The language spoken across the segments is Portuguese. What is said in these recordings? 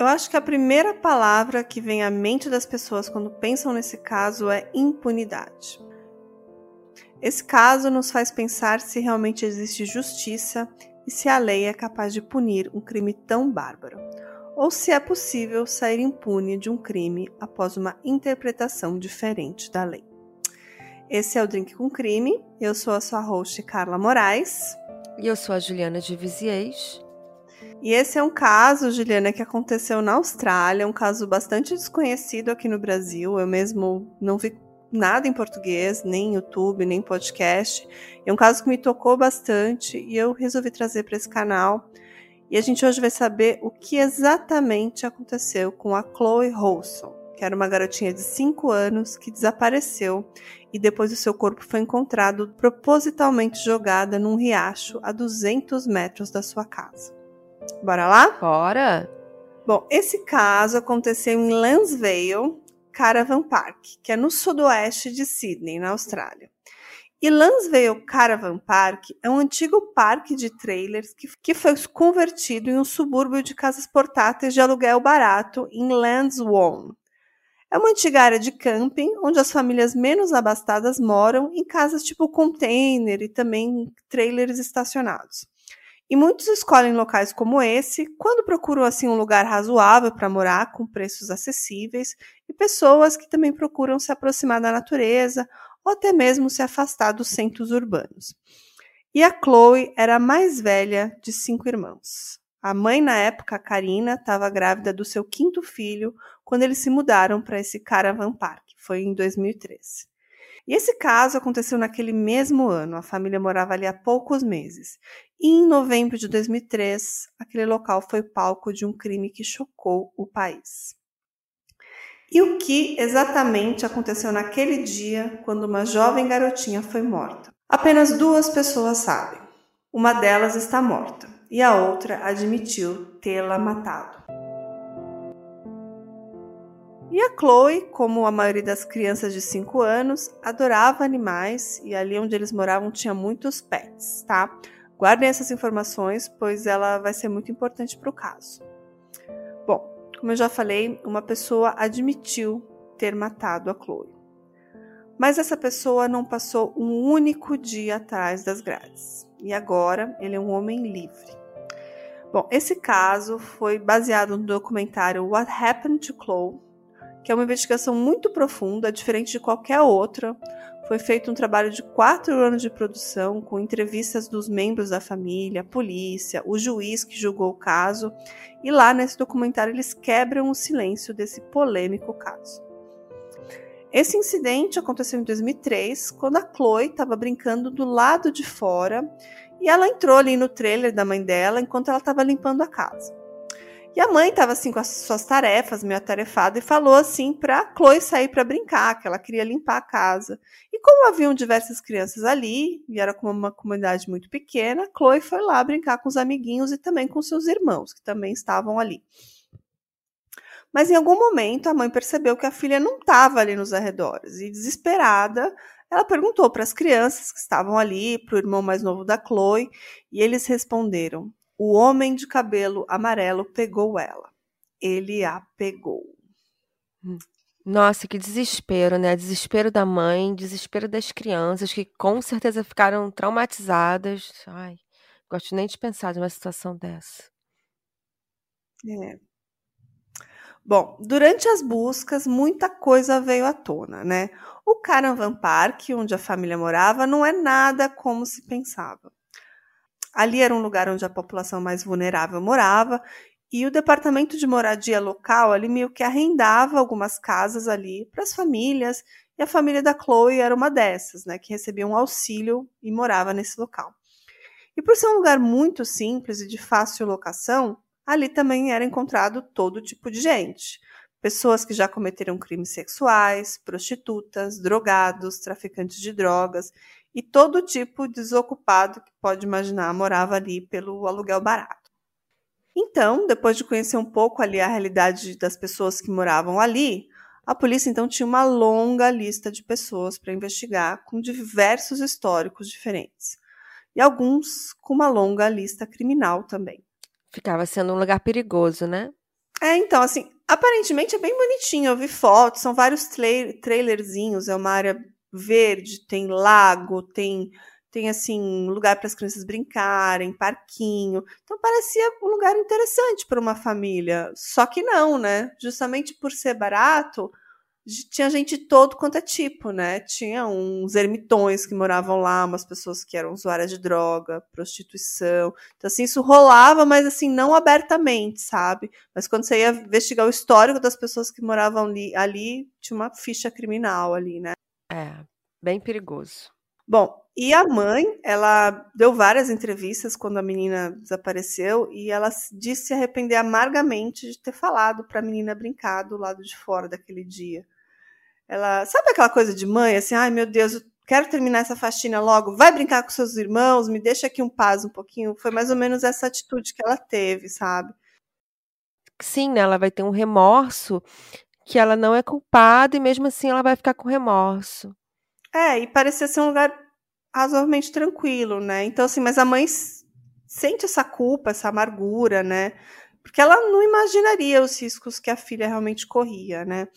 eu acho que a primeira palavra que vem à mente das pessoas quando pensam nesse caso é impunidade. Esse caso nos faz pensar se realmente existe justiça e se a lei é capaz de punir um crime tão bárbaro, ou se é possível sair impune de um crime após uma interpretação diferente da lei. Esse é o Drink com Crime. Eu sou a sua host Carla Moraes. E eu sou a Juliana de Viziers. E esse é um caso, Juliana, que aconteceu na Austrália, um caso bastante desconhecido aqui no Brasil. Eu mesmo não vi nada em português, nem YouTube, nem podcast. É um caso que me tocou bastante e eu resolvi trazer para esse canal. E a gente hoje vai saber o que exatamente aconteceu com a Chloe Holson, que era uma garotinha de 5 anos que desapareceu e depois o seu corpo foi encontrado propositalmente jogada num riacho a 200 metros da sua casa. Bora lá? Bora! Bom, esse caso aconteceu em Lansvale Caravan Park, que é no sudoeste de Sydney, na Austrália. E Lansvale Caravan Park é um antigo parque de trailers que, que foi convertido em um subúrbio de casas portáteis de aluguel barato em Lansdowne, é uma antiga área de camping onde as famílias menos abastadas moram em casas tipo container e também trailers estacionados. E muitos escolhem locais como esse quando procuram assim um lugar razoável para morar com preços acessíveis e pessoas que também procuram se aproximar da natureza ou até mesmo se afastar dos centros urbanos. E a Chloe era a mais velha de cinco irmãos. A mãe, na época, a Karina, estava grávida do seu quinto filho quando eles se mudaram para esse Caravan Park. Foi em 2013. E esse caso aconteceu naquele mesmo ano. A família morava ali há poucos meses. E em novembro de 2003, aquele local foi palco de um crime que chocou o país. E o que exatamente aconteceu naquele dia quando uma jovem garotinha foi morta? Apenas duas pessoas sabem. Uma delas está morta e a outra admitiu tê-la matado. E a Chloe, como a maioria das crianças de 5 anos, adorava animais e ali onde eles moravam tinha muitos pets, tá? Guardem essas informações, pois ela vai ser muito importante para o caso. Bom, como eu já falei, uma pessoa admitiu ter matado a Chloe. Mas essa pessoa não passou um único dia atrás das grades. E agora ele é um homem livre. Bom, esse caso foi baseado no documentário What Happened to Chloe, que é uma investigação muito profunda, diferente de qualquer outra. Foi feito um trabalho de quatro anos de produção, com entrevistas dos membros da família, polícia, o juiz que julgou o caso, e lá nesse documentário eles quebram o silêncio desse polêmico caso. Esse incidente aconteceu em 2003, quando a Chloe estava brincando do lado de fora e ela entrou ali no trailer da mãe dela enquanto ela estava limpando a casa. E a mãe estava assim com as suas tarefas, meio atarefada, e falou assim para Chloe sair para brincar, que ela queria limpar a casa. E como haviam diversas crianças ali, e era como uma comunidade muito pequena, Chloe foi lá brincar com os amiguinhos e também com seus irmãos, que também estavam ali. Mas em algum momento a mãe percebeu que a filha não estava ali nos arredores e, desesperada, ela perguntou para as crianças que estavam ali, para o irmão mais novo da Chloe, e eles responderam: O homem de cabelo amarelo pegou ela. Ele a pegou. Nossa, que desespero, né? Desespero da mãe, desespero das crianças que com certeza ficaram traumatizadas. Ai, gosto nem de pensar numa situação dessa. É. Bom, durante as buscas, muita coisa veio à tona, né? O Caravan Park, onde a família morava, não é nada como se pensava. Ali era um lugar onde a população mais vulnerável morava e o departamento de moradia local ali meio que arrendava algumas casas ali para as famílias e a família da Chloe era uma dessas, né, que recebia um auxílio e morava nesse local. E por ser um lugar muito simples e de fácil locação, ali também era encontrado todo tipo de gente. Pessoas que já cometeram crimes sexuais, prostitutas, drogados, traficantes de drogas e todo tipo de desocupado que pode imaginar morava ali pelo aluguel barato. Então, depois de conhecer um pouco ali a realidade das pessoas que moravam ali, a polícia então tinha uma longa lista de pessoas para investigar com diversos históricos diferentes. E alguns com uma longa lista criminal também. Ficava sendo um lugar perigoso, né? É, então, assim, aparentemente é bem bonitinho. Eu vi fotos, são vários tra trailerzinhos. É uma área verde, tem lago, tem tem assim lugar para as crianças brincarem, parquinho. Então parecia um lugar interessante para uma família. Só que não, né? Justamente por ser barato, tinha gente todo quanto é tipo, né? Tinha uns ermitões que moravam lá, umas pessoas que eram usuárias de droga, prostituição. Então, assim, isso rolava, mas assim, não abertamente, sabe? Mas quando você ia investigar o histórico das pessoas que moravam ali, ali tinha uma ficha criminal ali, né? É, bem perigoso. Bom, e a mãe, ela deu várias entrevistas quando a menina desapareceu e ela disse se arrepender amargamente de ter falado para a menina brincar do lado de fora daquele dia. Ela, sabe aquela coisa de mãe, assim, ai meu Deus, eu quero terminar essa faxina logo, vai brincar com seus irmãos, me deixa aqui um paz um pouquinho. Foi mais ou menos essa atitude que ela teve, sabe? Sim, né? Ela vai ter um remorso que ela não é culpada e mesmo assim ela vai ficar com remorso. É, e parecia ser um lugar razoavelmente tranquilo, né? Então, assim, mas a mãe sente essa culpa, essa amargura, né? Porque ela não imaginaria os riscos que a filha realmente corria, né?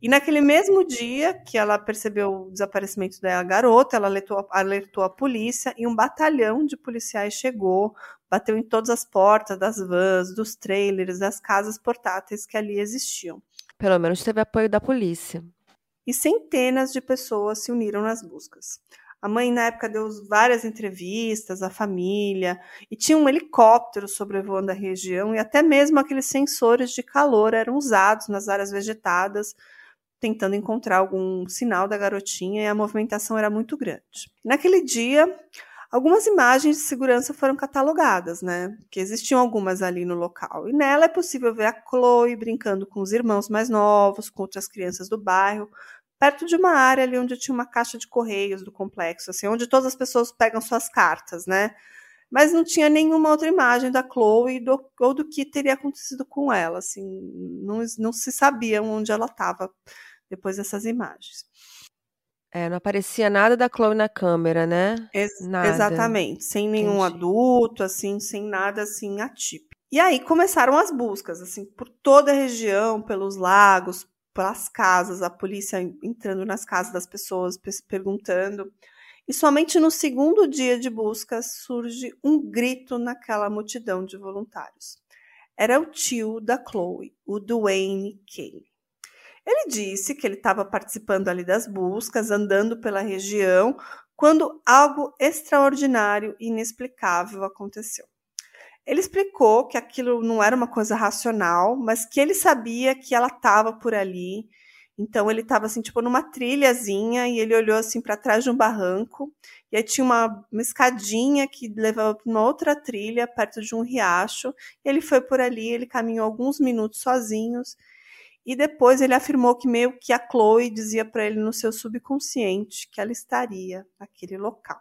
E naquele mesmo dia que ela percebeu o desaparecimento da garota, ela alertou, alertou a polícia e um batalhão de policiais chegou, bateu em todas as portas das vans, dos trailers, das casas portáteis que ali existiam. Pelo menos teve apoio da polícia e centenas de pessoas se uniram nas buscas. A mãe, na época, deu várias entrevistas à família e tinha um helicóptero sobrevoando a região e até mesmo aqueles sensores de calor eram usados nas áreas vegetadas, tentando encontrar algum sinal da garotinha e a movimentação era muito grande. Naquele dia, algumas imagens de segurança foram catalogadas, né? Que existiam algumas ali no local. E nela é possível ver a Chloe brincando com os irmãos mais novos, com outras crianças do bairro, perto de uma área ali onde tinha uma caixa de correios do complexo, assim, onde todas as pessoas pegam suas cartas, né? Mas não tinha nenhuma outra imagem da Chloe do, ou do que teria acontecido com ela, assim, não, não se sabia onde ela estava depois dessas imagens. É, não aparecia nada da Chloe na câmera, né? Ex nada. Exatamente, sem nenhum Entendi. adulto, assim, sem nada assim atípico. E aí começaram as buscas, assim, por toda a região, pelos lagos, pelas casas, a polícia entrando nas casas das pessoas, perguntando. E somente no segundo dia de busca surge um grito naquela multidão de voluntários. Era o tio da Chloe, o Dwayne Kane. Ele disse que ele estava participando ali das buscas, andando pela região, quando algo extraordinário e inexplicável aconteceu. Ele explicou que aquilo não era uma coisa racional, mas que ele sabia que ela estava por ali. Então ele estava assim, tipo, numa trilhazinha e ele olhou assim para trás de um barranco e aí tinha uma, uma escadinha que levava para uma outra trilha perto de um riacho. ele foi por ali, ele caminhou alguns minutos sozinhos e depois ele afirmou que meio que a Chloe dizia para ele no seu subconsciente que ela estaria naquele local.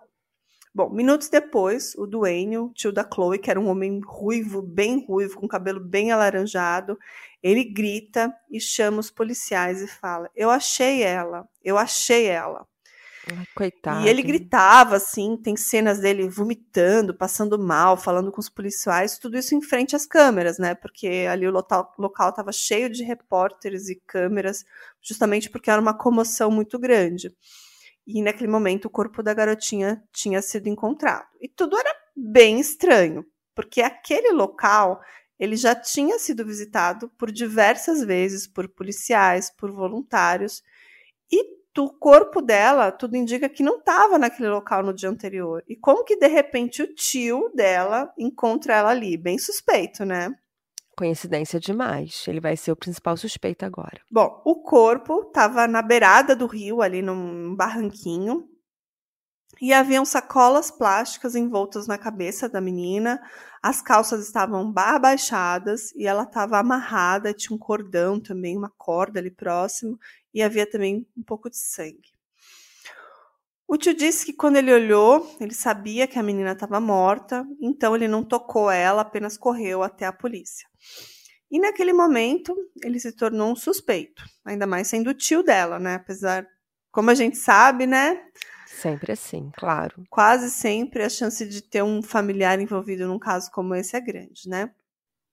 Bom, minutos depois, o Duane, o tio da Chloe, que era um homem ruivo, bem ruivo, com cabelo bem alaranjado, ele grita e chama os policiais e fala: Eu achei ela, eu achei ela. Coitado. E ele gritava assim, tem cenas dele vomitando, passando mal, falando com os policiais, tudo isso em frente às câmeras, né? Porque ali o local estava cheio de repórteres e câmeras, justamente porque era uma comoção muito grande. E naquele momento o corpo da garotinha tinha sido encontrado. E tudo era bem estranho, porque aquele local ele já tinha sido visitado por diversas vezes por policiais, por voluntários, e o corpo dela, tudo indica que não estava naquele local no dia anterior. E como que de repente o tio dela encontra ela ali? Bem suspeito, né? Coincidência demais. Ele vai ser o principal suspeito agora. Bom, o corpo estava na beirada do rio, ali num barranquinho. E haviam sacolas plásticas envoltas na cabeça da menina. As calças estavam abaixadas e ela estava amarrada. Tinha um cordão também, uma corda ali próximo. E havia também um pouco de sangue. O tio disse que quando ele olhou, ele sabia que a menina estava morta, então ele não tocou ela, apenas correu até a polícia. E naquele momento, ele se tornou um suspeito, ainda mais sendo o tio dela, né? Apesar, como a gente sabe, né? Sempre assim, claro. Quase sempre a chance de ter um familiar envolvido num caso como esse é grande, né?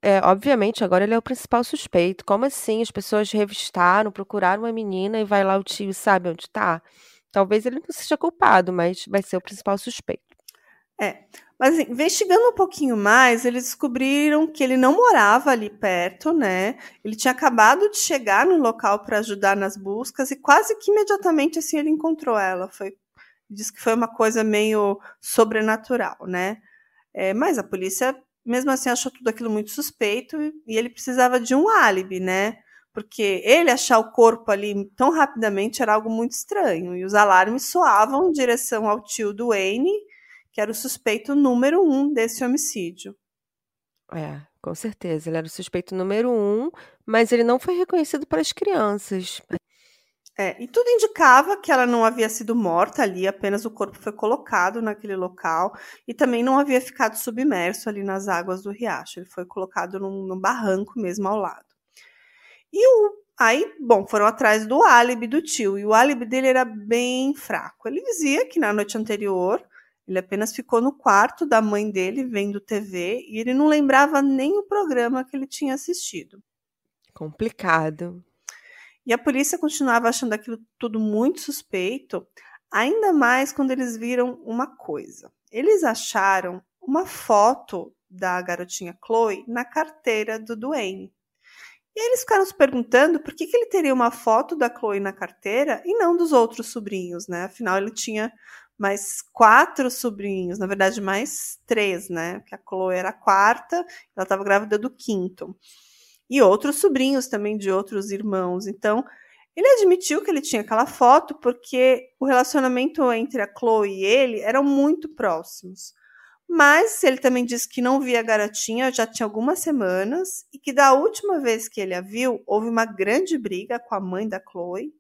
é, obviamente, agora ele é o principal suspeito. Como assim? As pessoas revistaram, procuraram uma menina e vai lá o tio e sabe onde tá? Talvez ele não seja culpado, mas vai ser o principal suspeito. É. Mas investigando um pouquinho mais, eles descobriram que ele não morava ali perto, né? Ele tinha acabado de chegar no local para ajudar nas buscas e quase que imediatamente assim ele encontrou ela. Foi diz que foi uma coisa meio sobrenatural, né? É, mas a polícia, mesmo assim, achou tudo aquilo muito suspeito e ele precisava de um álibi, né? Porque ele achar o corpo ali tão rapidamente era algo muito estranho. E os alarmes soavam em direção ao tio do Wayne, que era o suspeito número um desse homicídio. É, com certeza. Ele era o suspeito número um, mas ele não foi reconhecido pelas crianças. É, e tudo indicava que ela não havia sido morta ali, apenas o corpo foi colocado naquele local e também não havia ficado submerso ali nas águas do riacho. Ele foi colocado num, num barranco mesmo ao lado. E o, aí, bom, foram atrás do álibi do tio e o álibi dele era bem fraco. Ele dizia que na noite anterior ele apenas ficou no quarto da mãe dele vendo TV e ele não lembrava nem o programa que ele tinha assistido. Complicado. E a polícia continuava achando aquilo tudo muito suspeito, ainda mais quando eles viram uma coisa. Eles acharam uma foto da garotinha Chloe na carteira do Duane. E eles ficaram se perguntando por que, que ele teria uma foto da Chloe na carteira e não dos outros sobrinhos, né? Afinal, ele tinha mais quatro sobrinhos, na verdade, mais três, né? Que a Chloe era a quarta, ela estava grávida do quinto e outros sobrinhos também de outros irmãos. Então, ele admitiu que ele tinha aquela foto porque o relacionamento entre a Chloe e ele eram muito próximos. Mas ele também disse que não via a garotinha já tinha algumas semanas e que da última vez que ele a viu, houve uma grande briga com a mãe da Chloe,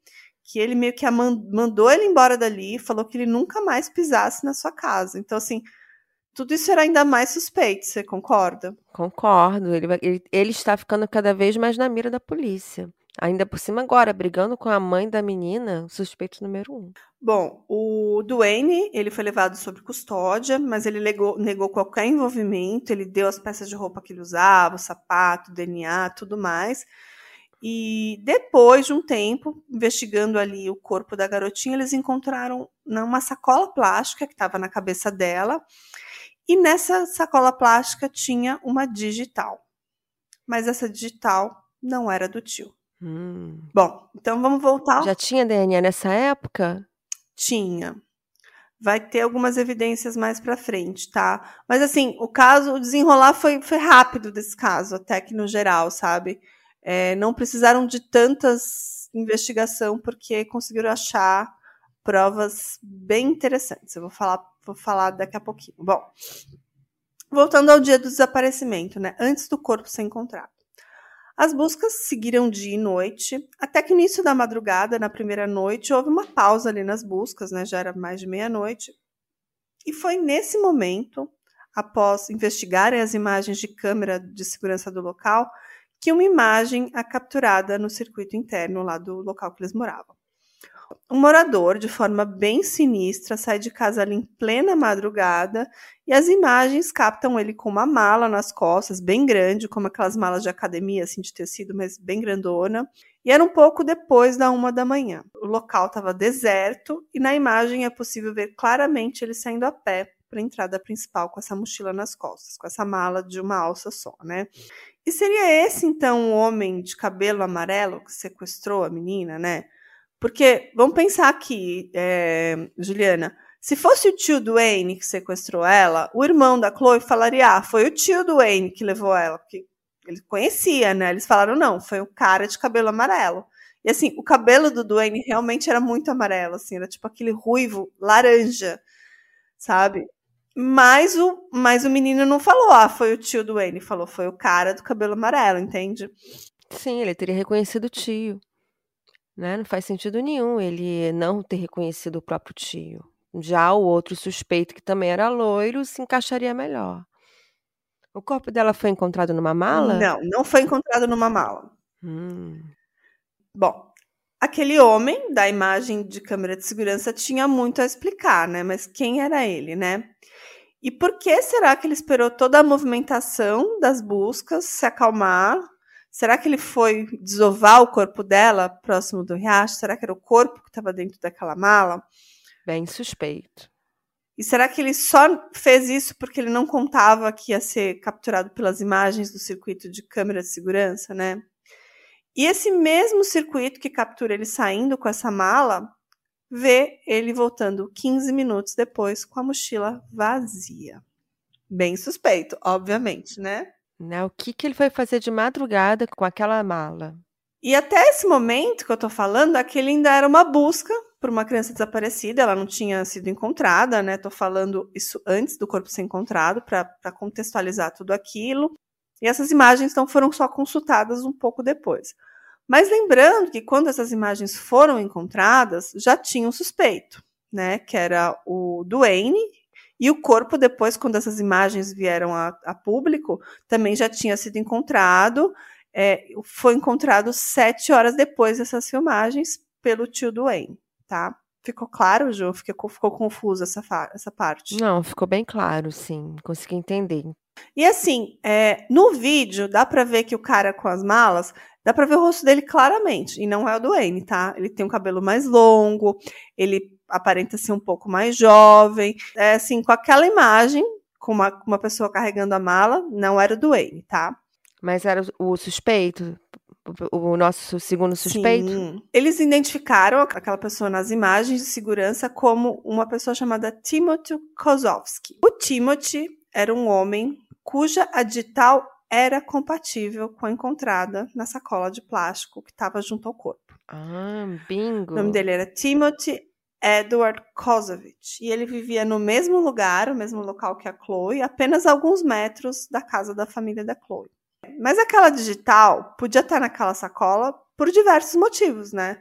que ele meio que mandou ele embora dali, falou que ele nunca mais pisasse na sua casa. Então, assim, tudo isso era ainda mais suspeito, você concorda? Concordo. Ele, ele, ele está ficando cada vez mais na mira da polícia. Ainda por cima agora, brigando com a mãe da menina, suspeito número um. Bom, o Duane, ele foi levado sob custódia, mas ele negou, negou qualquer envolvimento, ele deu as peças de roupa que ele usava, o sapato, DNA, tudo mais. E depois de um tempo, investigando ali o corpo da garotinha, eles encontraram uma sacola plástica que estava na cabeça dela e nessa sacola plástica tinha uma digital. Mas essa digital não era do tio. Hum. Bom, então vamos voltar. Já tinha DNA nessa época? Tinha. Vai ter algumas evidências mais para frente, tá? Mas assim, o caso, o desenrolar foi, foi rápido desse caso, até que no geral, sabe? É, não precisaram de tantas investigação porque conseguiram achar provas bem interessantes. Eu vou falar vou falar daqui a pouquinho. Bom, voltando ao dia do desaparecimento, né? Antes do corpo ser encontrado. As buscas seguiram dia e noite, até que no início da madrugada, na primeira noite, houve uma pausa ali nas buscas, né? Já era mais de meia-noite. E foi nesse momento, após investigarem as imagens de câmera de segurança do local, que uma imagem é capturada no circuito interno lá do local que eles moravam. Um morador, de forma bem sinistra, sai de casa ali em plena madrugada e as imagens captam ele com uma mala nas costas, bem grande, como aquelas malas de academia, assim, de tecido, mas bem grandona. E era um pouco depois da uma da manhã. O local estava deserto e na imagem é possível ver claramente ele saindo a pé para a entrada principal com essa mochila nas costas, com essa mala de uma alça só, né? E seria esse então o homem de cabelo amarelo que sequestrou a menina, né? Porque, vamos pensar aqui, é, Juliana, se fosse o tio do Wayne que sequestrou ela, o irmão da Chloe falaria, ah, foi o tio do Wayne que levou ela, porque ele conhecia, né? Eles falaram, não, foi o cara de cabelo amarelo. E assim, o cabelo do Dwayne realmente era muito amarelo, assim, era tipo aquele ruivo laranja, sabe? Mas o, mas o menino não falou, ah, foi o tio do Wayne, falou, foi o cara do cabelo amarelo, entende? Sim, ele teria reconhecido o tio. Né? Não faz sentido nenhum ele não ter reconhecido o próprio tio. Já o outro suspeito, que também era loiro, se encaixaria melhor. O corpo dela foi encontrado numa mala? Não, não foi encontrado numa mala. Hum. Bom, aquele homem da imagem de câmera de segurança tinha muito a explicar, né? Mas quem era ele, né? E por que será que ele esperou toda a movimentação das buscas se acalmar? Será que ele foi desovar o corpo dela próximo do riacho? Será que era o corpo que estava dentro daquela mala? Bem suspeito. E será que ele só fez isso porque ele não contava que ia ser capturado pelas imagens do circuito de câmera de segurança, né? E esse mesmo circuito que captura ele saindo com essa mala vê ele voltando 15 minutos depois com a mochila vazia. Bem suspeito, obviamente, né? Né? O que, que ele foi fazer de madrugada com aquela mala? E até esse momento que eu tô falando, aquele ainda era uma busca por uma criança desaparecida, ela não tinha sido encontrada, né? Tô falando isso antes do corpo ser encontrado, para contextualizar tudo aquilo. E essas imagens então foram só consultadas um pouco depois. Mas lembrando que quando essas imagens foram encontradas, já tinha um suspeito, né? Que era o Duane. E o corpo, depois, quando essas imagens vieram a, a público, também já tinha sido encontrado. É, foi encontrado sete horas depois dessas filmagens pelo tio Duane, tá? Ficou claro, Ju? Ficou, ficou confuso essa, essa parte? Não, ficou bem claro, sim. Consegui entender. E assim, é, no vídeo, dá pra ver que o cara com as malas Dá pra ver o rosto dele claramente. E não é o do Wayne, tá? Ele tem um cabelo mais longo, ele aparenta ser um pouco mais jovem. É assim, com aquela imagem, com uma, uma pessoa carregando a mala, não era o do Wayne, tá? Mas era o suspeito? O nosso segundo suspeito? Sim. Eles identificaram aquela pessoa nas imagens de segurança como uma pessoa chamada Timothy Kozowski. O Timothy era um homem cuja a digital era compatível com a encontrada na sacola de plástico que estava junto ao corpo. Ah, bingo! O nome dele era Timothy Edward Kozovich e ele vivia no mesmo lugar, o mesmo local que a Chloe, apenas alguns metros da casa da família da Chloe. Mas aquela digital podia estar naquela sacola por diversos motivos, né?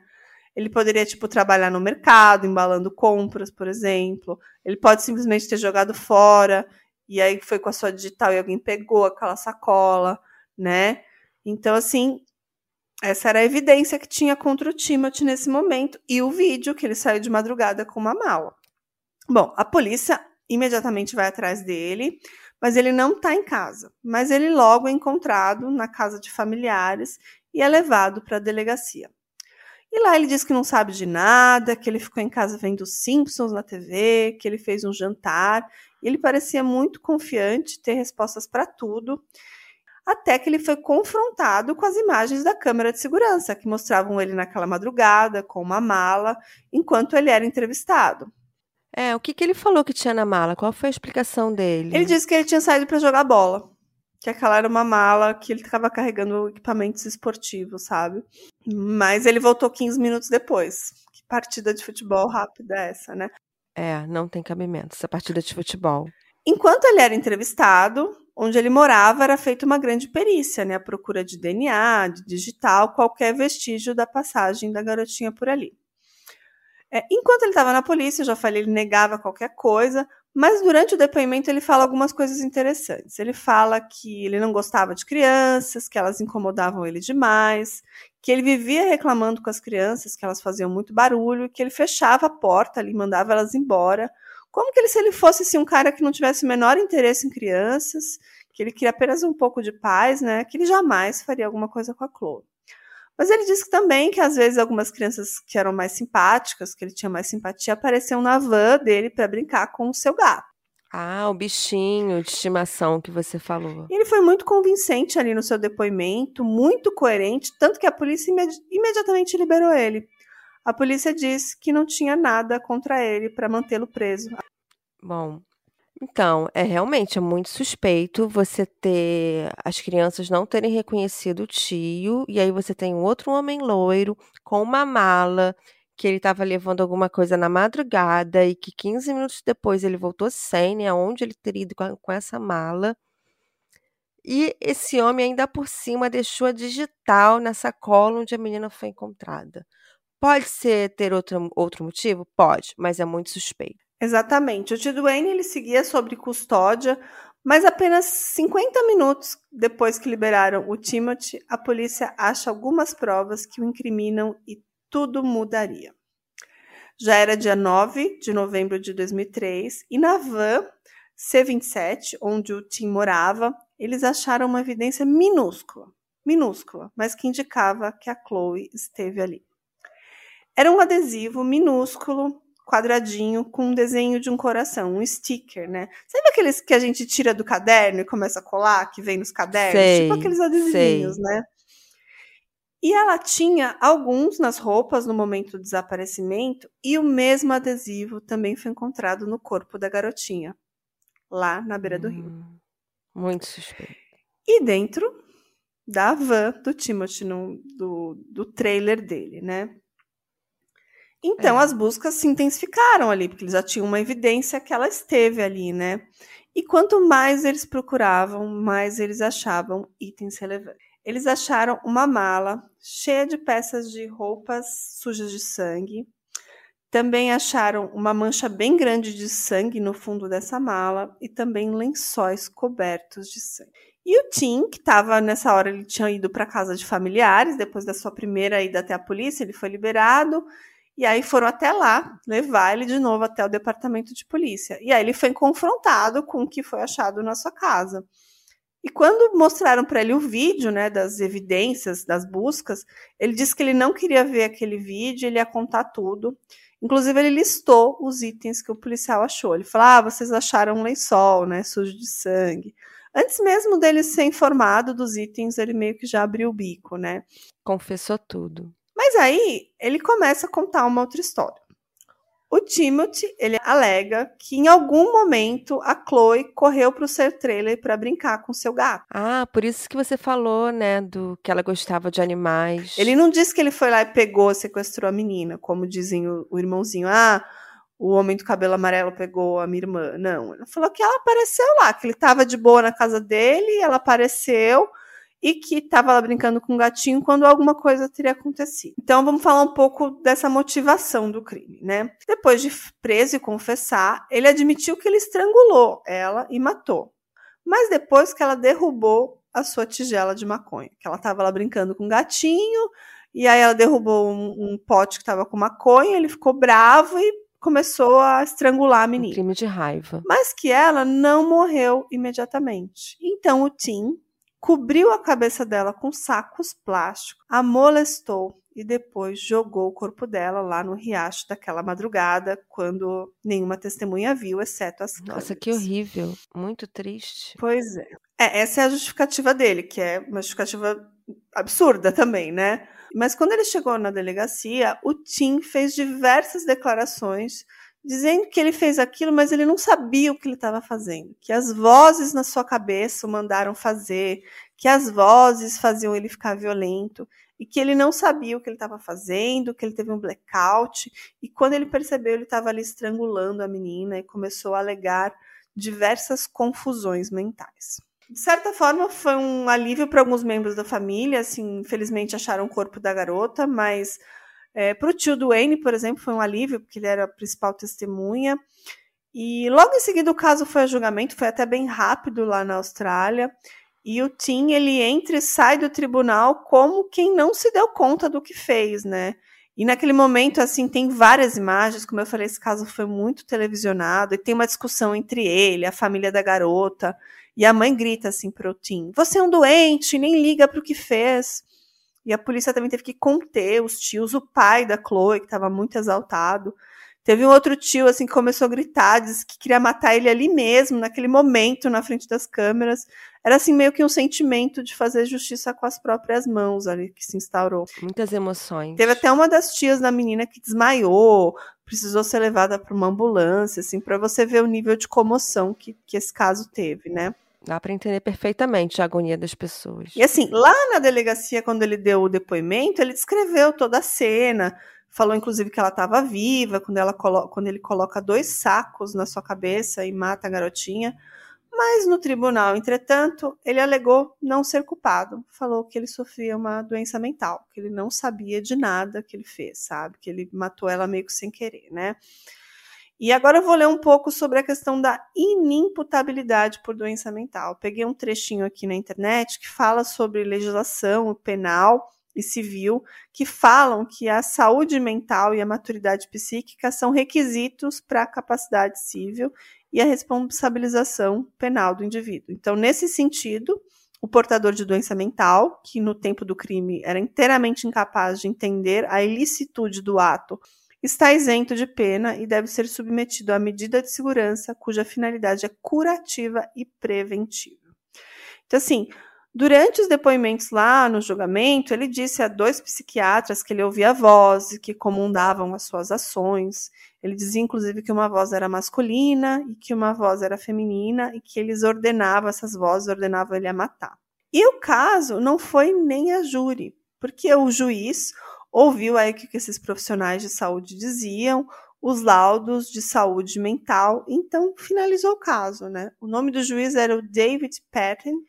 Ele poderia, tipo, trabalhar no mercado, embalando compras, por exemplo. Ele pode simplesmente ter jogado fora e aí foi com a sua digital e alguém pegou aquela sacola, né? Então, assim, essa era a evidência que tinha contra o Timothy nesse momento e o vídeo que ele saiu de madrugada com uma mala. Bom, a polícia imediatamente vai atrás dele, mas ele não está em casa. Mas ele logo é encontrado na casa de familiares e é levado para a delegacia. E lá ele diz que não sabe de nada, que ele ficou em casa vendo Simpsons na TV, que ele fez um jantar ele parecia muito confiante, ter respostas para tudo, até que ele foi confrontado com as imagens da câmera de segurança, que mostravam ele naquela madrugada, com uma mala, enquanto ele era entrevistado. É, o que, que ele falou que tinha na mala? Qual foi a explicação dele? Ele disse que ele tinha saído para jogar bola. Que aquela era uma mala que ele estava carregando equipamentos esportivos, sabe? Mas ele voltou 15 minutos depois. Que partida de futebol rápida é essa, né? É, não tem cabimento essa partida de futebol. Enquanto ele era entrevistado, onde ele morava era feita uma grande perícia, né? A procura de DNA, de digital, qualquer vestígio da passagem da garotinha por ali. É, enquanto ele estava na polícia, eu já falei, ele negava qualquer coisa, mas durante o depoimento ele fala algumas coisas interessantes. Ele fala que ele não gostava de crianças, que elas incomodavam ele demais, que ele vivia reclamando com as crianças, que elas faziam muito barulho, que ele fechava a porta ali, mandava elas embora. Como que ele, se ele fosse assim, um cara que não tivesse o menor interesse em crianças, que ele queria apenas um pouco de paz, né? Que ele jamais faria alguma coisa com a Chloe. Mas ele disse também que às vezes algumas crianças que eram mais simpáticas, que ele tinha mais simpatia, apareciam na van dele para brincar com o seu gato. Ah, o bichinho de estimação que você falou. Ele foi muito convincente ali no seu depoimento, muito coerente, tanto que a polícia imedi imediatamente liberou ele. A polícia disse que não tinha nada contra ele para mantê-lo preso. Bom, então, é realmente é muito suspeito você ter as crianças não terem reconhecido o tio, e aí você tem um outro homem loiro com uma mala que ele estava levando alguma coisa na madrugada e que 15 minutos depois ele voltou sem, né, aonde ele teria ido com, com essa mala. E esse homem ainda por cima deixou a digital na sacola onde a menina foi encontrada. Pode ser ter outro, outro motivo? Pode, mas é muito suspeito. Exatamente. O tio Duane ele seguia sobre custódia, mas apenas 50 minutos depois que liberaram o Timothy, a polícia acha algumas provas que o incriminam e tudo mudaria. Já era dia 9 de novembro de 2003 e na van C27, onde o Tim morava, eles acharam uma evidência minúscula, minúscula, mas que indicava que a Chloe esteve ali. Era um adesivo minúsculo, quadradinho, com um desenho de um coração, um sticker, né? Sabe aqueles que a gente tira do caderno e começa a colar, que vem nos cadernos? Sei, tipo aqueles adesivinhos, sei. né? E ela tinha alguns nas roupas no momento do desaparecimento, e o mesmo adesivo também foi encontrado no corpo da garotinha, lá na beira do rio. Hum, muito suspeito. E dentro da van do Timothy, no- do, do trailer dele, né? Então É. as buscas se intensificaram ali, porque eles já tinham uma evidência que ela esteve ali, né? E quanto mais eles procuravam, mais eles achavam itens relevantes. Eles acharam uma mala cheia de peças de roupas sujas de sangue. Também acharam uma mancha bem grande de sangue no fundo dessa mala e também lençóis cobertos de sangue. E o Tim, que estava nessa hora, ele tinha ido para casa de familiares, depois da sua primeira ida até a polícia, ele foi liberado. E aí foram até lá levar ele de novo até o departamento de polícia. E aí ele foi confrontado com o que foi achado na sua casa. E quando mostraram para ele o vídeo, né, das evidências, das buscas, ele disse que ele não queria ver aquele vídeo, ele ia contar tudo. Inclusive ele listou os itens que o policial achou. Ele falou: "Ah, vocês acharam um lençol, né, sujo de sangue". Antes mesmo dele ser informado dos itens, ele meio que já abriu o bico, né? Confessou tudo. Mas aí ele começa a contar uma outra história. O Timothy, ele alega que em algum momento a Chloe correu para o seu trailer para brincar com seu gato. Ah, por isso que você falou, né, do que ela gostava de animais. Ele não disse que ele foi lá e pegou, sequestrou a menina, como dizem o, o irmãozinho. Ah, o homem do cabelo amarelo pegou a minha irmã. Não, ele falou que ela apareceu lá, que ele estava de boa na casa dele, ela apareceu e que estava lá brincando com o gatinho quando alguma coisa teria acontecido. Então vamos falar um pouco dessa motivação do crime, né? Depois de preso e confessar, ele admitiu que ele estrangulou ela e matou. Mas depois que ela derrubou a sua tigela de maconha, que ela estava lá brincando com o gatinho, e aí ela derrubou um, um pote que estava com maconha, ele ficou bravo e começou a estrangular a Um menina. crime de raiva. Mas que ela não morreu imediatamente. Então o Tim cobriu a cabeça dela com sacos plásticos, a molestou e depois jogou o corpo dela lá no riacho daquela madrugada, quando nenhuma testemunha viu, exceto as câmeras. Nossa, que horrível. Muito triste. Pois é. é. Essa é a justificativa dele, que é uma justificativa absurda também, né? Mas quando ele chegou na delegacia, o Tim fez diversas declarações dizendo que ele fez aquilo, mas ele não sabia o que ele estava fazendo. Que as vozes na sua cabeça o mandaram fazer, que as vozes faziam ele ficar violento e que ele não sabia o que ele estava fazendo, que ele teve um blackout. E quando ele percebeu, ele estava ali estrangulando a menina e começou a alegar diversas confusões mentais. De certa forma, foi um alívio para alguns membros da família, assim, infelizmente acharam o corpo da garota, mas é, para o tio do Wayne, por exemplo, foi um alívio, porque ele era a principal testemunha. E logo em seguida o caso foi a julgamento, foi até bem rápido lá na Austrália. E o Tim, ele entra e sai do tribunal como quem não se deu conta do que fez, né? E naquele momento, assim, tem várias imagens, como eu falei, esse caso foi muito televisionado, e tem uma discussão entre ele, a família da garota, e a mãe grita assim pro Tim, você é um doente, nem liga pro que fez. E a polícia também teve que conter os tios, o pai da Chloe, que estava muito exaltado. Teve um outro tio, assim, que começou a gritar, disse que queria matar ele ali mesmo, naquele momento, na frente das câmeras. Era, assim, meio que um sentimento de fazer justiça com as próprias mãos ali, que se instaurou. Muitas emoções. Teve até uma das tias da menina que desmaiou, precisou ser levada para uma ambulância, assim, para você ver o nível de comoção que, que esse caso teve, né? Dá para entender perfeitamente a agonia das pessoas. E assim, lá na delegacia, quando ele deu o depoimento, ele descreveu toda a cena, falou inclusive que ela estava viva, quando, ela quando ele coloca dois sacos na sua cabeça e mata a garotinha. Mas no tribunal, entretanto, ele alegou não ser culpado. Falou que ele sofria uma doença mental, que ele não sabia de nada que ele fez, sabe? Que ele matou ela meio que sem querer, né? E agora eu vou ler um pouco sobre a questão da inimputabilidade por doença mental. Peguei um trechinho aqui na internet que fala sobre legislação penal e civil que falam que a saúde mental e a maturidade psíquica são requisitos para a capacidade civil e a responsabilização penal do indivíduo. Então, nesse sentido, o portador de doença mental, que no tempo do crime era inteiramente incapaz de entender a ilicitude do ato, está isento de pena e deve ser submetido à medida de segurança cuja finalidade é curativa e preventiva. Então, assim, Durante os depoimentos lá no julgamento, ele disse a dois psiquiatras que ele ouvia vozes que comandavam as suas ações. Ele dizia, inclusive, que uma voz era masculina e que uma voz era feminina e que eles ordenavam, essas vozes ordenavam ele a matar. E o caso não foi nem a júri, porque o juiz ouviu aí o que esses profissionais de saúde diziam, os laudos de saúde mental, então finalizou o caso, né? O nome do juiz era o David Patton,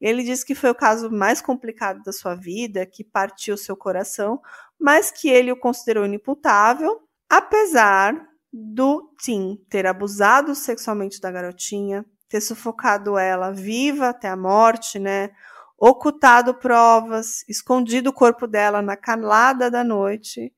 ele disse que foi o caso mais complicado da sua vida, que partiu seu coração, mas que ele o considerou inimputável, apesar do Tim ter abusado sexualmente da garotinha, ter sufocado ela viva até a morte, né? Ocultado provas, escondido o corpo dela na calada da noite.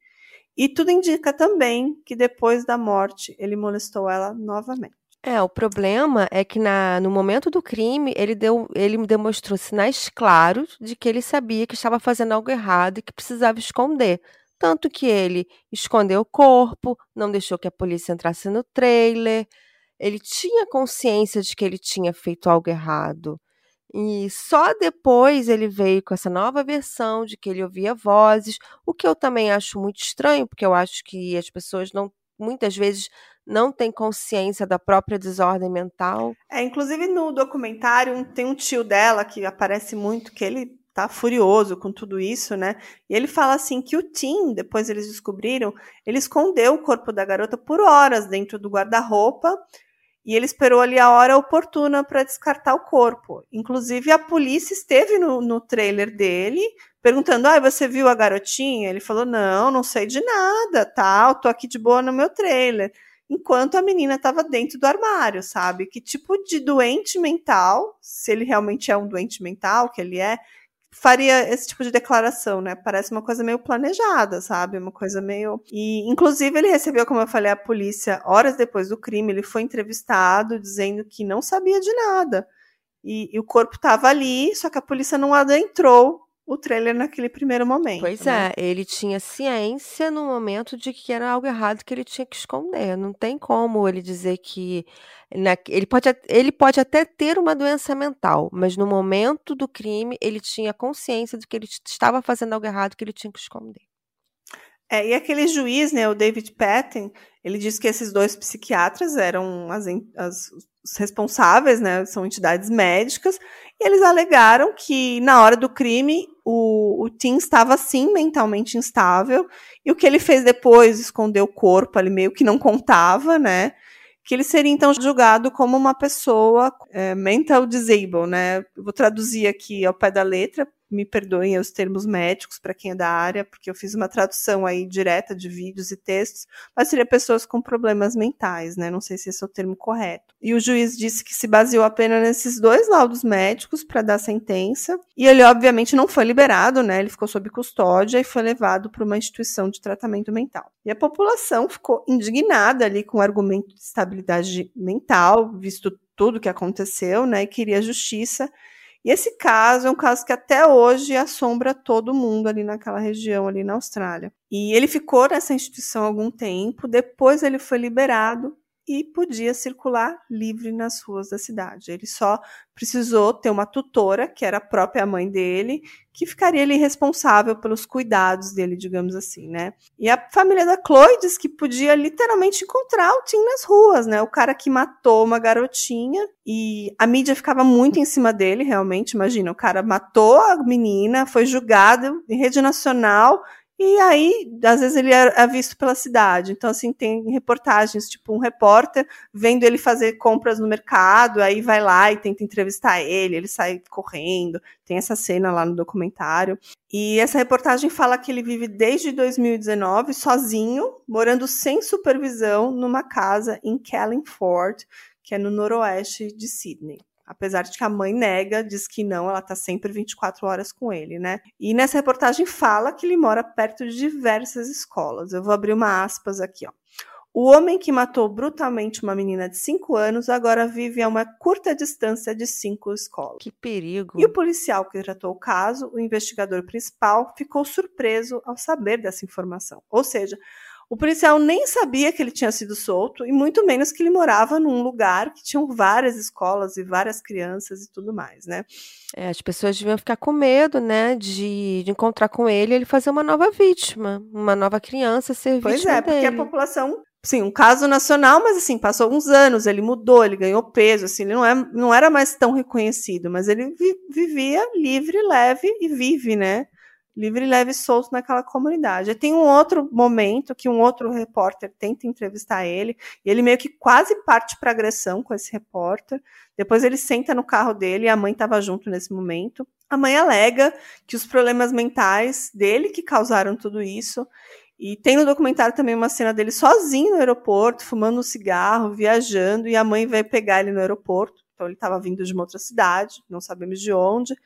E tudo indica também que depois da morte ele molestou ela novamente. É, o problema é que na, no momento do crime ele deu, ele demonstrou sinais claros de que ele sabia que estava fazendo algo errado e que precisava esconder. Tanto que ele escondeu o corpo, não deixou que a polícia entrasse no trailer. Ele tinha consciência de que ele tinha feito algo errado. E só depois ele veio com essa nova versão de que ele ouvia vozes, o que eu também acho muito estranho, porque eu acho que as pessoas não muitas vezes não tem consciência da própria desordem mental. É, inclusive no documentário tem um tio dela que aparece muito, que ele tá furioso com tudo isso, né? E ele fala assim que o Tim, depois eles descobriram, ele escondeu o corpo da garota por horas dentro do guarda-roupa e ele esperou ali a hora oportuna para descartar o corpo. Inclusive a polícia esteve no, no trailer dele perguntando: "Ah, você viu a garotinha?" Ele falou: "Não, não sei de nada, tal, tá? tô aqui de boa no meu trailer." enquanto a menina estava dentro do armário, sabe? Que tipo de doente mental, se ele realmente é um doente mental, que ele é, faria esse tipo de declaração, né? Parece uma coisa meio planejada, sabe? Uma coisa meio. E, inclusive, ele recebeu, como eu falei, a polícia horas depois do crime. Ele foi entrevistado dizendo que não sabia de nada. E, e o corpo estava ali, só que a polícia não adentrou o trailer naquele primeiro momento. Pois né? é, ele tinha ciência no momento de que era algo errado que ele tinha que esconder. Não tem como ele dizer que. Na, ele, pode, ele pode até ter uma doença mental, mas no momento do crime ele tinha consciência de que ele estava fazendo algo errado que ele tinha que esconder. É, e aquele juiz, né, o David Patton, ele disse que esses dois psiquiatras eram as, as, os responsáveis, né, são entidades médicas, e eles alegaram que na hora do crime o, o Tim estava sim mentalmente instável, e o que ele fez depois, esconder o corpo, ele meio que não contava, né, que ele seria então julgado como uma pessoa é, mental disabled, né, vou traduzir aqui ao pé da letra, me perdoem os termos médicos para quem é da área, porque eu fiz uma tradução aí direta de vídeos e textos, mas seria pessoas com problemas mentais, né? Não sei se esse é o termo correto. E o juiz disse que se baseou apenas nesses dois laudos médicos para dar sentença, e ele obviamente não foi liberado, né? Ele ficou sob custódia e foi levado para uma instituição de tratamento mental. E a população ficou indignada ali com o argumento de estabilidade mental, visto tudo que aconteceu, né? E queria justiça e esse caso é um caso que até hoje assombra todo mundo ali naquela região, ali na Austrália. E ele ficou nessa instituição algum tempo, depois ele foi liberado e podia circular livre nas ruas da cidade. Ele só precisou ter uma tutora, que era a própria mãe dele, que ficaria ali responsável pelos cuidados dele, digamos assim, né? E a família da Chloe diz que podia literalmente encontrar o Tim nas ruas, né? O cara que matou uma garotinha e a mídia ficava muito em cima dele, realmente, imagina, o cara matou a menina, foi julgado em rede nacional, e aí, às vezes, ele é, visto pela cidade. Então, assim, tem reportagens, tipo, um repórter vendo ele fazer compras no mercado, aí vai lá e tenta entrevistar ele, ele sai correndo. Tem essa cena lá no documentário. E essa reportagem fala que ele vive desde 2019 sozinho, morando sem supervisão numa casa em Kellingford, que é no noroeste de Sydney. Apesar de que a mãe nega, diz que não, ela tá sempre 24 horas com ele, né? E nessa reportagem fala que ele mora perto de diversas escolas. Eu vou abrir uma aspas aqui, ó. O homem que matou brutalmente uma menina de 5 anos agora vive a uma curta distância de cinco escolas. Que perigo. E o policial que tratou o caso, o investigador principal, ficou surpreso ao saber dessa informação. Ou seja, o policial nem sabia que ele tinha sido solto e muito menos que ele morava num lugar que tinham várias escolas e várias crianças e tudo mais, né? É, as pessoas deviam ficar com medo, né, de, de encontrar com ele e ele fazer uma nova vítima, uma nova criança ser pois vítima é, porque dele. a população sim, um caso nacional, mas assim, passou uns anos, ele mudou, ele ganhou peso, assim, ele não, é, não era mais tão reconhecido, mas ele vi, vivia livre, leve e vive, né? Livre, leve e solto naquela comunidade. Tem um outro momento que um outro repórter tenta entrevistar ele, e ele meio que quase parte para agressão com esse repórter. Depois ele senta no carro dele, e a mãe estava junto nesse momento. A mãe alega que os problemas mentais dele que causaram tudo isso, e tem no documentário também uma cena dele sozinho no aeroporto, fumando um cigarro, viajando, e a mãe vai pegar ele no aeroporto. Então ele estava vindo de uma outra cidade, não sabemos de onde.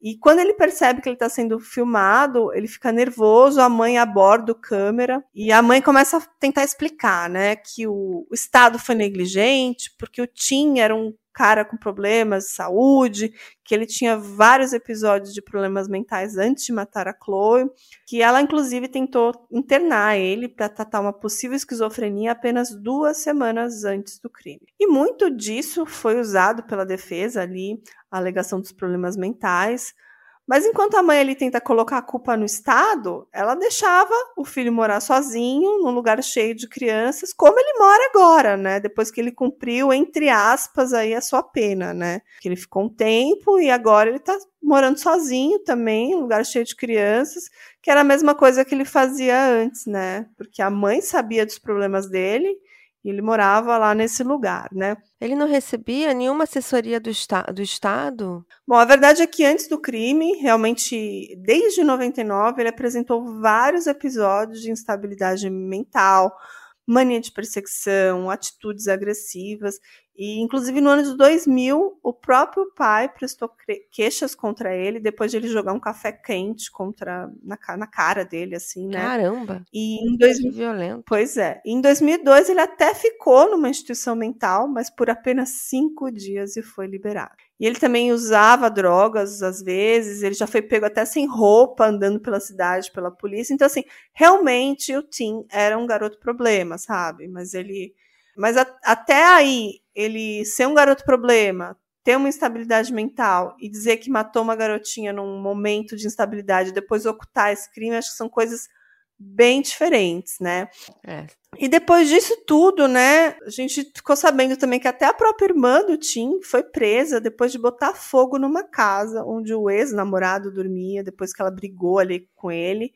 E quando ele percebe que ele está sendo filmado, ele fica nervoso, a mãe aborda o câmera e a mãe começa a tentar explicar, né, que o, o Estado foi negligente, porque o Tim era um cara com problemas de saúde, que ele tinha vários episódios de problemas mentais antes de matar a Chloe, que ela inclusive tentou internar ele para tratar uma possível esquizofrenia apenas duas semanas antes do crime. E muito disso foi usado pela defesa ali, a alegação dos problemas mentais, mas enquanto a mãe ali tenta colocar a culpa no Estado, ela deixava o filho morar sozinho, num lugar cheio de crianças, como ele mora agora, né? Depois que ele cumpriu, entre aspas, aí a sua pena, né? Que ele ficou um tempo e agora ele tá morando sozinho também, um lugar cheio de crianças, que era a mesma coisa que ele fazia antes, né? Porque a mãe sabia dos problemas dele e ele morava lá nesse lugar, né? Ele não recebia nenhuma assessoria do, esta do Estado? Bom, a verdade é que antes do crime, realmente, desde 99, ele apresentou vários episódios de instabilidade mental, mania de perseguição, atitudes agressivas. E, inclusive, no ano de 2000, o próprio pai prestou queixas contra ele depois de ele jogar um café quente contra na, na cara dele, assim, né? Caramba! E em 2000, que violento. Pois é. Em 2002, ele até ficou numa instituição mental, mas por apenas cinco dias e foi liberado. E ele também usava drogas, às vezes, ele já foi pego até sem roupa, andando pela cidade, pela polícia. Então, assim, realmente o Tim era um garoto problema, sabe? Mas ele. Mas a, até aí, ele ser um garoto problema, ter uma instabilidade mental e dizer que matou uma garotinha num momento de instabilidade, depois ocultar esse crime, acho que são coisas bem diferentes, né? É. E depois disso tudo, né, a gente ficou sabendo também que até a própria irmã do Tim foi presa depois de botar fogo numa casa onde o ex-namorado dormia, depois que ela brigou ali com ele.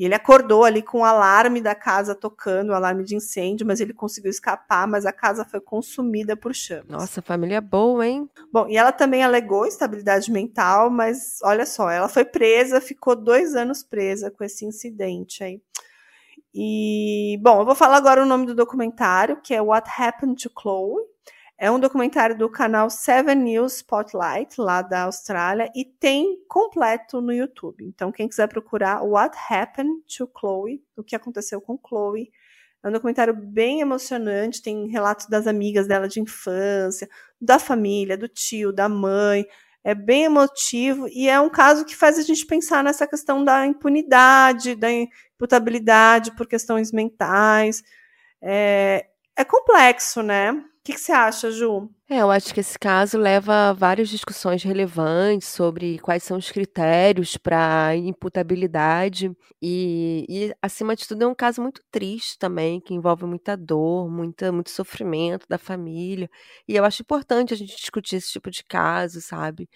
E ele acordou ali com o alarme da casa tocando, o alarme de incêndio, mas ele conseguiu escapar, mas a casa foi consumida por chamas. Nossa, família boa, hein? Bom, e ela também alegou instabilidade mental, mas olha só, ela foi presa, ficou dois anos presa com esse incidente aí. E, bom, eu vou falar agora o nome do documentário, que é What Happened to Chloe. É um documentário do canal Seven News Spotlight, lá da Austrália, e tem completo no YouTube. Então, quem quiser procurar What Happened to Chloe, o que aconteceu com Chloe, é um documentário bem emocionante, tem relatos das amigas dela de infância, da família, do tio, da mãe. É bem emotivo e é um caso que faz a gente pensar nessa questão da impunidade, da imputabilidade por questões mentais. É, é complexo, né? O que, que você acha, Ju? É, eu acho que esse caso leva a várias discussões relevantes sobre quais são os critérios para imputabilidade e, e, acima de tudo, é um caso muito triste também, que envolve muita dor, muita, muito sofrimento da família. E eu acho importante a gente discutir esse tipo de caso, sabe?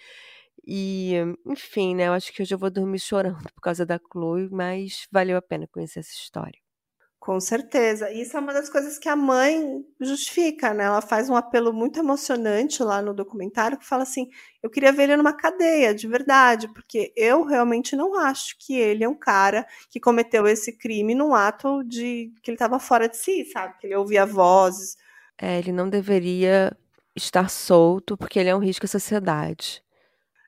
E, enfim, né? Eu acho que hoje eu vou dormir chorando por causa da Chloe, mas valeu a pena conhecer essa história. Com certeza. Isso é uma das coisas que a mãe justifica, né? Ela faz um apelo muito emocionante lá no documentário que fala assim: eu queria ver ele numa cadeia, de verdade, porque eu realmente não acho que ele é um cara que cometeu esse crime num ato de que ele estava fora de si, sabe? Que ele ouvia vozes. É, ele não deveria estar solto porque ele é um risco à sociedade.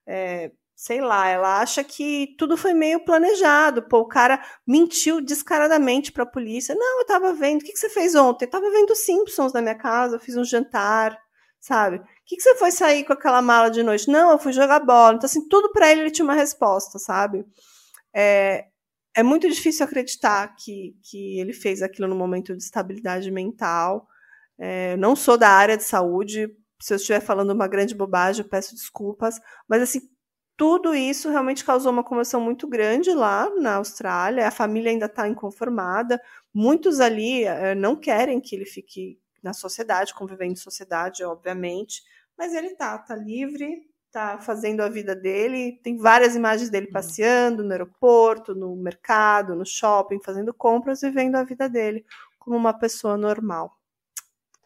É, sei lá, ela acha que tudo foi meio planejado. Pô, o cara mentiu descaradamente para a polícia. Não, eu tava vendo. O que, que você fez ontem? Eu tava vendo Simpsons na minha casa, eu fiz um jantar, sabe? O que, que você foi sair com aquela mala de noite? Não, eu fui jogar bola. Então, assim, tudo para ele ele tinha uma resposta, sabe? É, é muito difícil acreditar que, que ele fez aquilo no momento de estabilidade mental. É, não sou da área de saúde, se eu estiver falando uma grande bobagem, eu peço desculpas, mas assim, tudo isso realmente causou uma comoção muito grande lá na Austrália. A família ainda está inconformada. Muitos ali é, não querem que ele fique na sociedade, convivendo em sociedade, obviamente, mas ele tá, tá livre, tá fazendo a vida dele. Tem várias imagens dele uhum. passeando no aeroporto, no mercado, no shopping, fazendo compras, vivendo a vida dele como uma pessoa normal.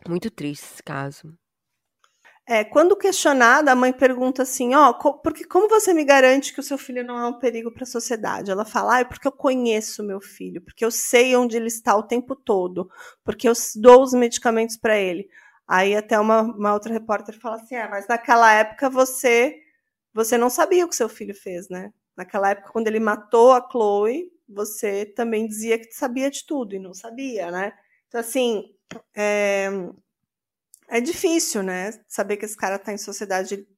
Muito triste esse caso. É, quando questionada, a mãe pergunta assim: ó, porque como você me garante que o seu filho não é um perigo para a sociedade? Ela fala: ah, é porque eu conheço meu filho, porque eu sei onde ele está o tempo todo, porque eu dou os medicamentos para ele. Aí até uma, uma, outra repórter fala assim: ah, mas naquela época você você não sabia o que seu filho fez, né? Naquela época, quando ele matou a Chloe, você também dizia que sabia de tudo e não sabia, né? Então, assim, é, é difícil, né? Saber que esse cara está em sociedade. Ele,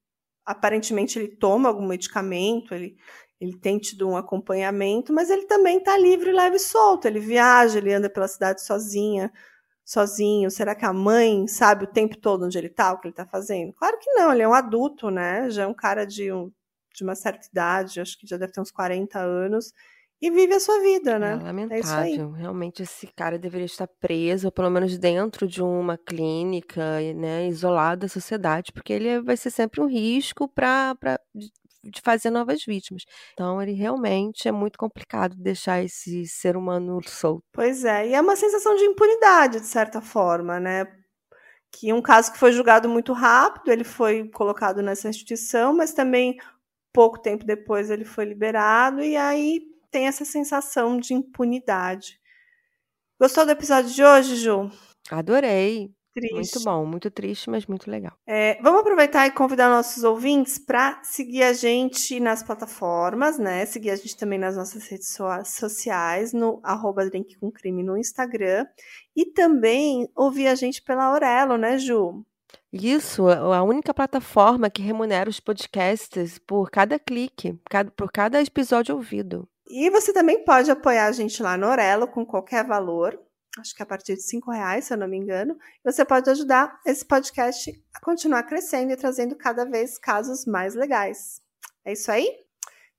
aparentemente, ele toma algum medicamento, ele, ele tem tido um acompanhamento, mas ele também está livre, leve e solto. Ele viaja, ele anda pela cidade sozinha, sozinho. Será que a mãe sabe o tempo todo onde ele está, o que ele está fazendo? Claro que não, ele é um adulto, né? Já é um cara de, um, de uma certa idade, acho que já deve ter uns 40 anos e vive a sua vida, né? É lamentável. É Realmente esse cara deveria estar preso, ou pelo menos dentro de uma clínica, né, isolado da sociedade, porque ele vai ser sempre um risco para de fazer novas vítimas. Então, ele realmente é muito complicado deixar esse ser humano solto. Pois é, e é uma sensação de impunidade, de certa forma, né? Que um caso que foi julgado muito rápido, ele foi colocado nessa instituição, mas também pouco tempo depois ele foi liberado, e aí tem essa sensação de impunidade. Gostou do episódio de hoje, Ju? Adorei. Triste. Muito bom, muito triste, mas muito legal. É, vamos aproveitar e convidar nossos ouvintes para seguir a gente nas plataformas, né? Seguir a gente também nas nossas redes sociais, no arroba Drink com Crime no Instagram. E também ouvir a gente pela Aurelo, né, Ju? Isso, a única plataforma que remunera os podcasts por cada clique, por cada episódio ouvido. E você também pode apoiar a gente lá no Orelo com qualquer valor, acho que a partir de cinco reais, se eu não me engano. Você pode ajudar esse podcast a continuar crescendo e trazendo cada vez casos mais legais. É isso aí?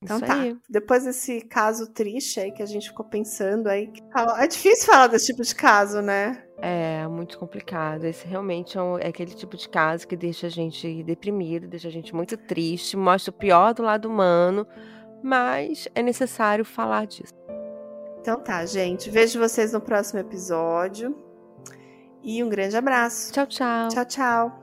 Então isso tá. Aí. Depois desse caso triste aí que a gente ficou pensando aí. É difícil falar desse tipo de caso, né? É, muito complicado. Esse realmente é, um, é, aquele tipo de caso que deixa a gente deprimido, deixa a gente muito triste, mostra o pior do lado humano mas é necessário falar disso. Então tá, gente. Vejo vocês no próximo episódio. E um grande abraço. Tchau, tchau. Tchau, tchau.